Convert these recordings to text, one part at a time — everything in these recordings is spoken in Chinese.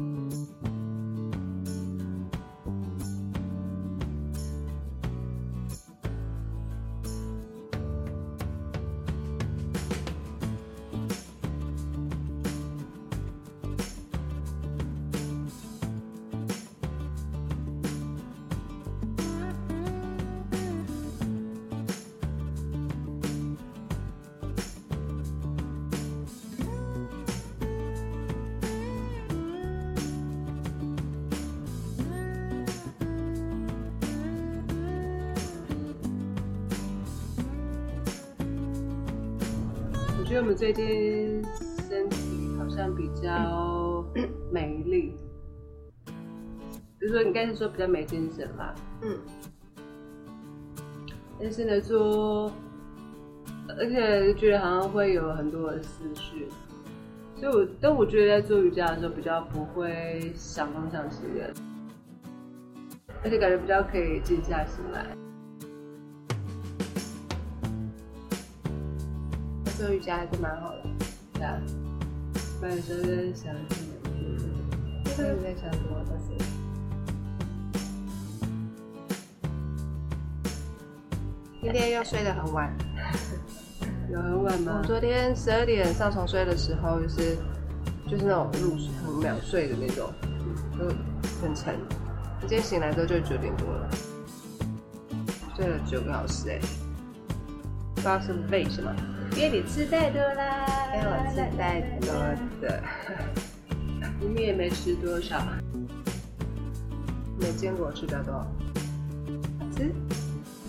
我觉我们最近身体好像比较没力，比如说应该是说比较没精神吧。嗯，但是呢，做，而且觉得好像会有很多的思绪，所以我但我觉得在做瑜伽的时候比较不会想东想西的，而且感觉比较可以静下心来。做瑜伽还是蛮好的，对啊。不然有时候在想什么，现在在想什么东西。今天又睡得很晚。有很晚吗我？昨天十二点上床睡的时候，就是就是那种入睡很秒睡的那种，就很沉。今天醒来之后就九点多了，睡了九个小时哎、不知道是为什么，因为你吃太多啦，因为我吃太多的，你们也没吃多少。没见过我吃比较多。吃，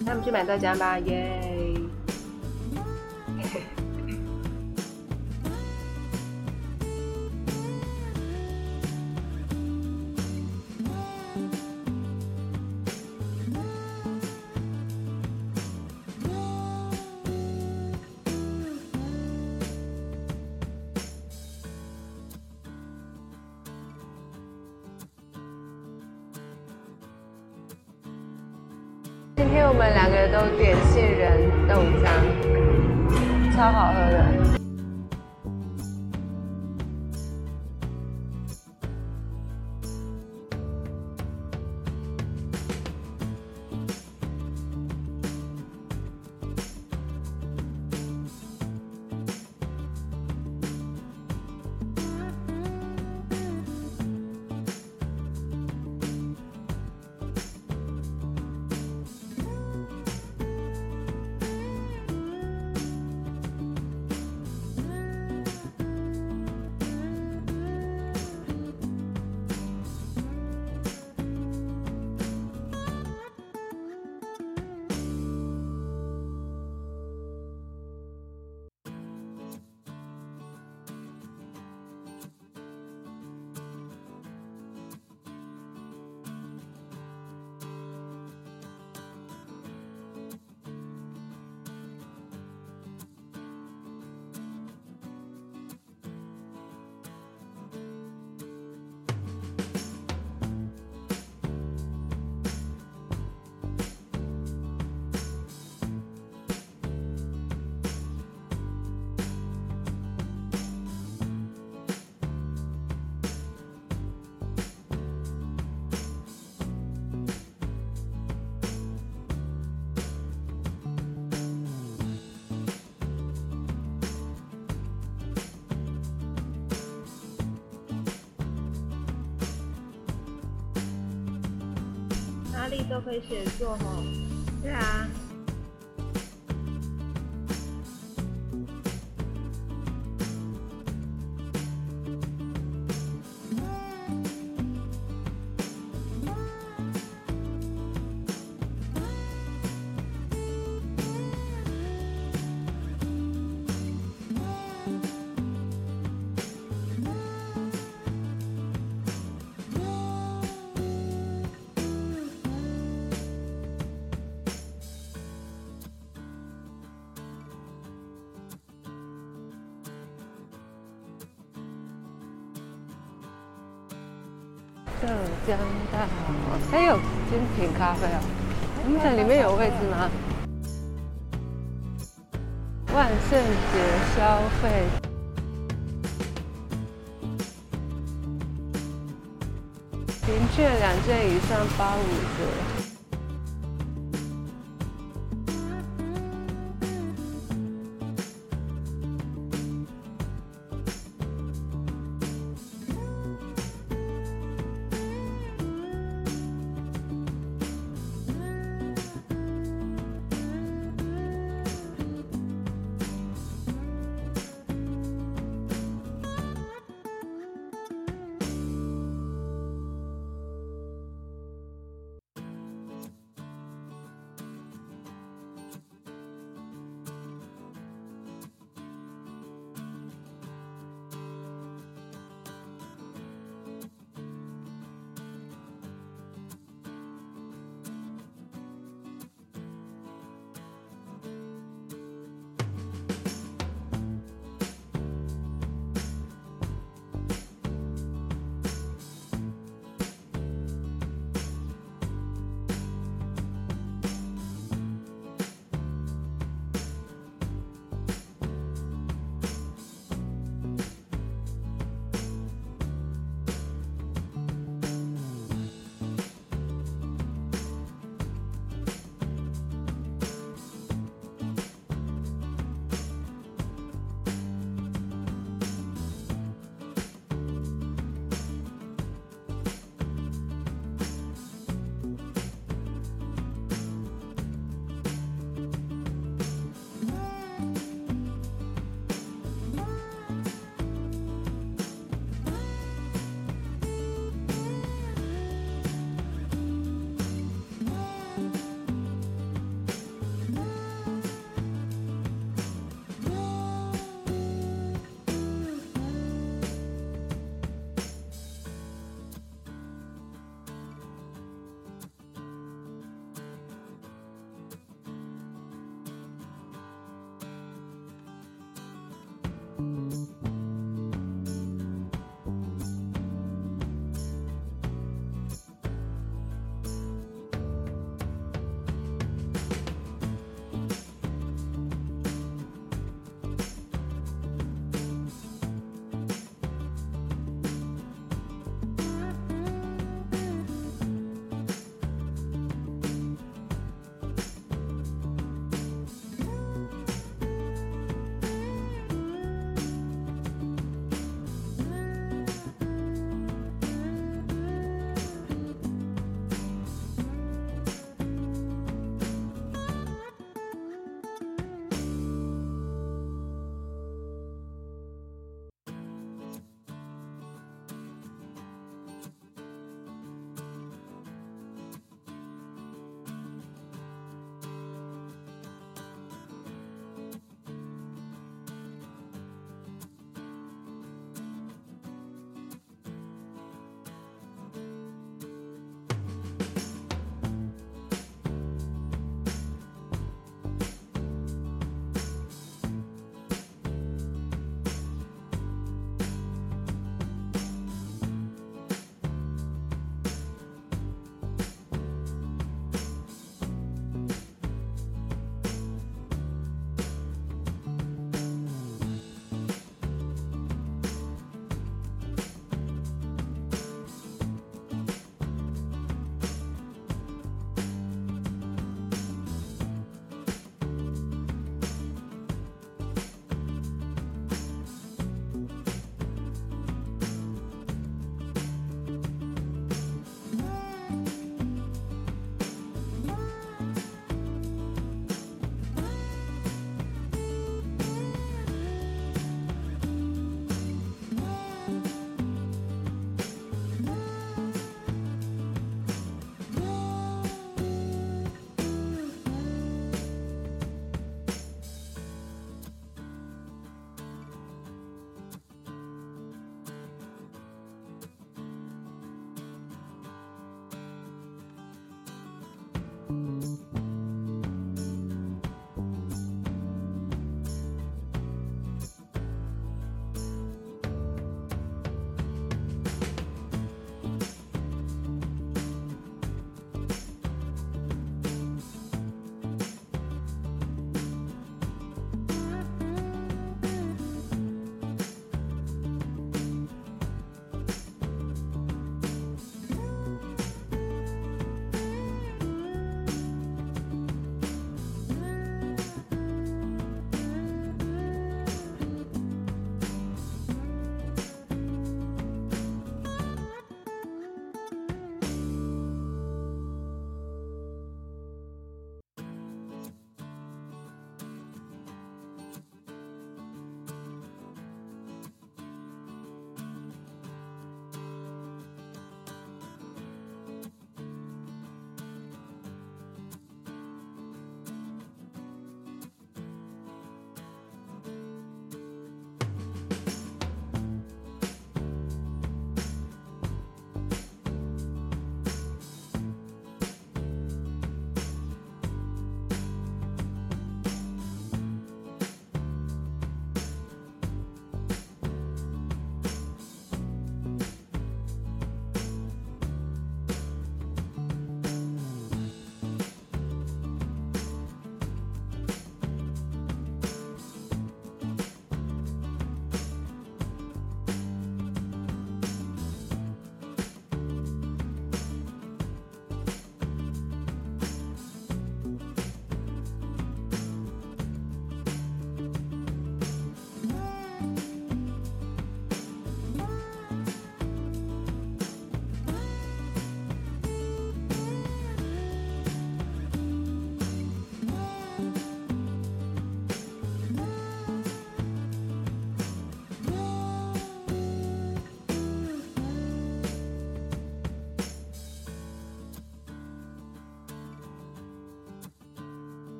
那我们去买豆浆吧，耶！超好喝的。力都可以写作哦。对啊。浙江大好，还有精品咖啡啊。我们在里面有位置吗？万圣节消费，去了两件以上八五折。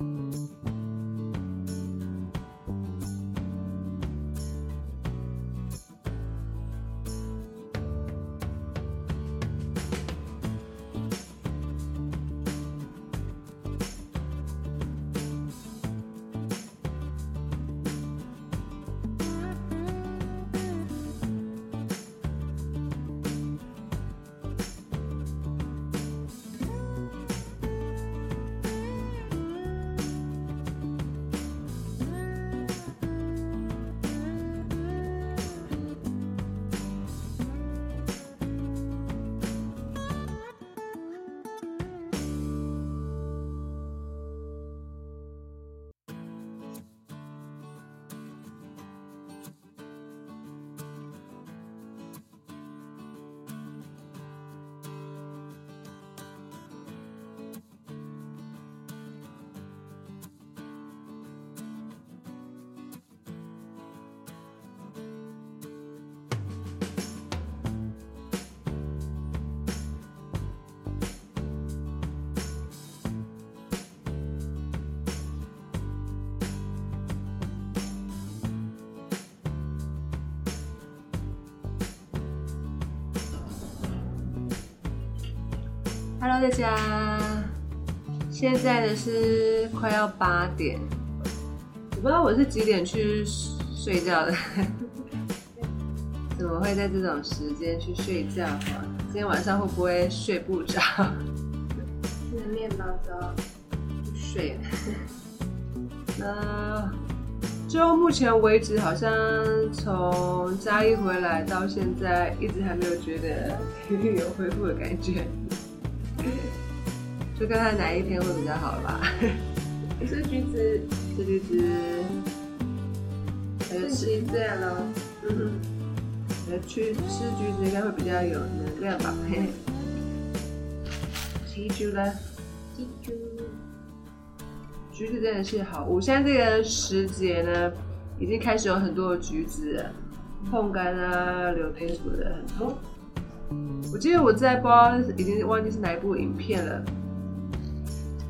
Música Hello，大家，现在呢是快要八点，我不知道我是几点去睡觉的，怎么会在这种时间去睡觉啊？今天晚上会不会睡不着？吃了面包之后就睡了。那就目前为止，好像从嘉义回来到现在，一直还没有觉得 有恢复的感觉。就看看哪一天会比较好了吧。吃橘子，吃橘子，吃，其自然咯。嗯，呃，去吃橘子应该会比较有能量吧。嘿嘿。吃橘了，记住，橘子真的是好物。现在这个时节呢，已经开始有很多的橘子了，碰干啊、柳丁什么的很多。我记得我在不知道已经忘记是哪一部影片了，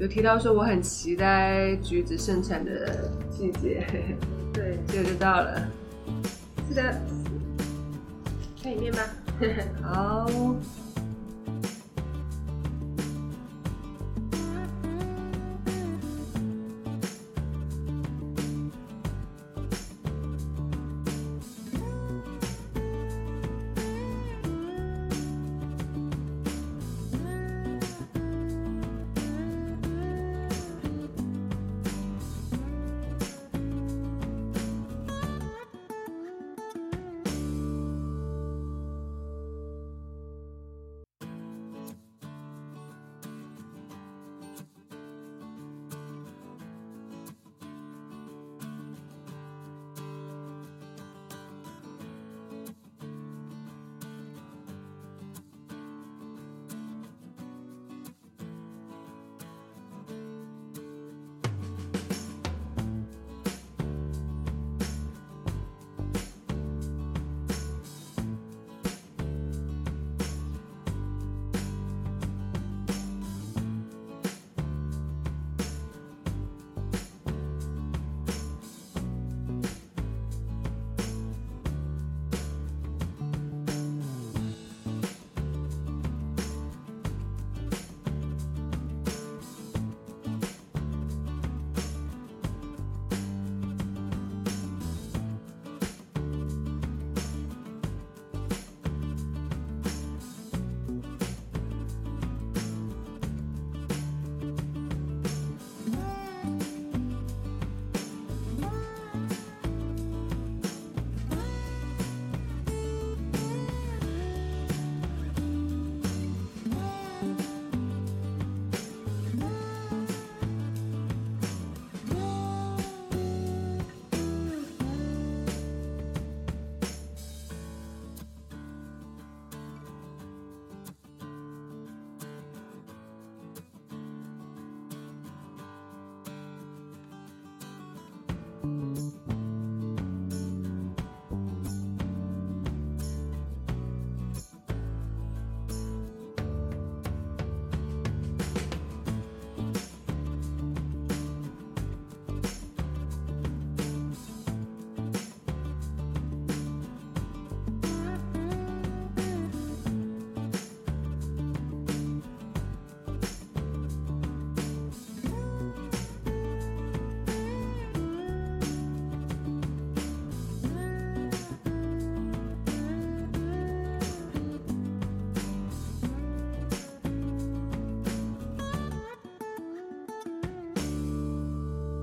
有提到说我很期待橘子盛产的季节，对，结果就到了。是的。看影片吧。好，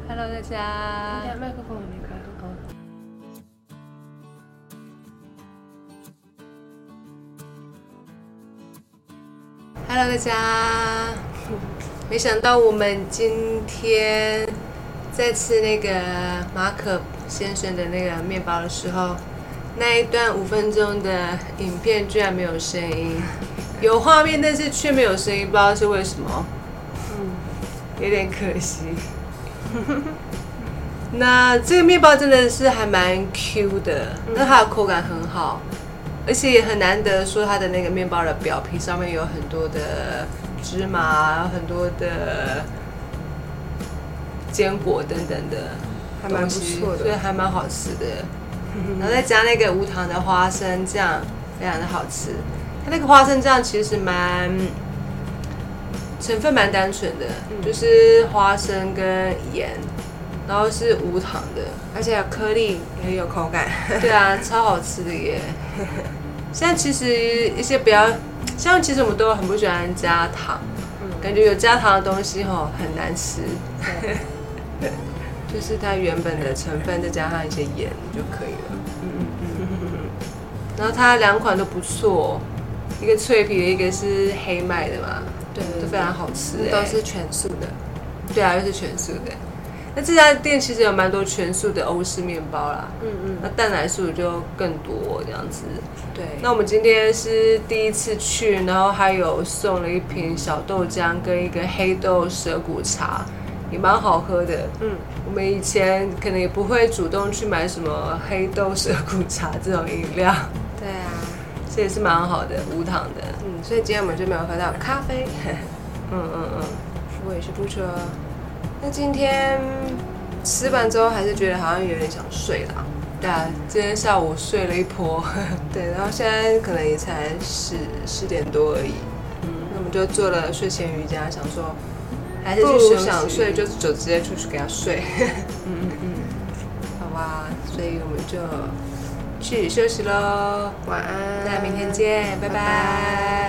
Hello，大家。麦克风开哦。Hello，大家。没想到我们今天在吃那个马可先生的那个面包的时候，那一段五分钟的影片居然没有声音，有画面但是却没有声音，不知道是为什么。嗯，有点可惜。那这个面包真的是还蛮 Q 的，那它的口感很好，而且也很难得说它的那个面包的表皮上面有很多的芝麻，很多的坚果等等的，还蛮不错的所以还蛮好吃的。然后再加那个无糖的花生酱，非常的好吃。它那个花生酱其实蛮成分蛮单纯的，就是花生跟盐，然后是无糖的，而且颗粒也很有口感。对啊，超好吃的耶。现在其实一些比较，像其实我们都很不喜欢加糖，感觉有加糖的东西吼很难吃。就是它原本的成分再加上一些盐就可以了。嗯嗯嗯。然后它两款都不错，一个脆皮的，一个是黑麦的嘛，对都非常好吃耶。都是全素的。对啊，又是全素的。那这家店其实有蛮多全素的欧式面包啦，嗯嗯，那蛋奶素就更多这样子。对。那我们今天是第一次去，然后还有送了一瓶小豆浆跟一个黑豆蛇骨茶，也蛮好喝的。嗯，我们以前可能也不会主动去买什么黑豆蛇骨茶这种饮料，对啊。这也是蛮好的，无糖的。嗯，所以今天我们就没有喝到咖啡。嗯嗯嗯。我也是不错。那今天吃完之后，还是觉得好像有点想睡了。对啊，今天下午睡了一波。对，然后现在可能也才十十点多而已。嗯，那我们就做了睡前瑜伽，想说还是不如去想睡就就直接出去给他睡。嗯嗯嗯。好吧，所以我们就去休息喽，晚安，大家明天见，拜拜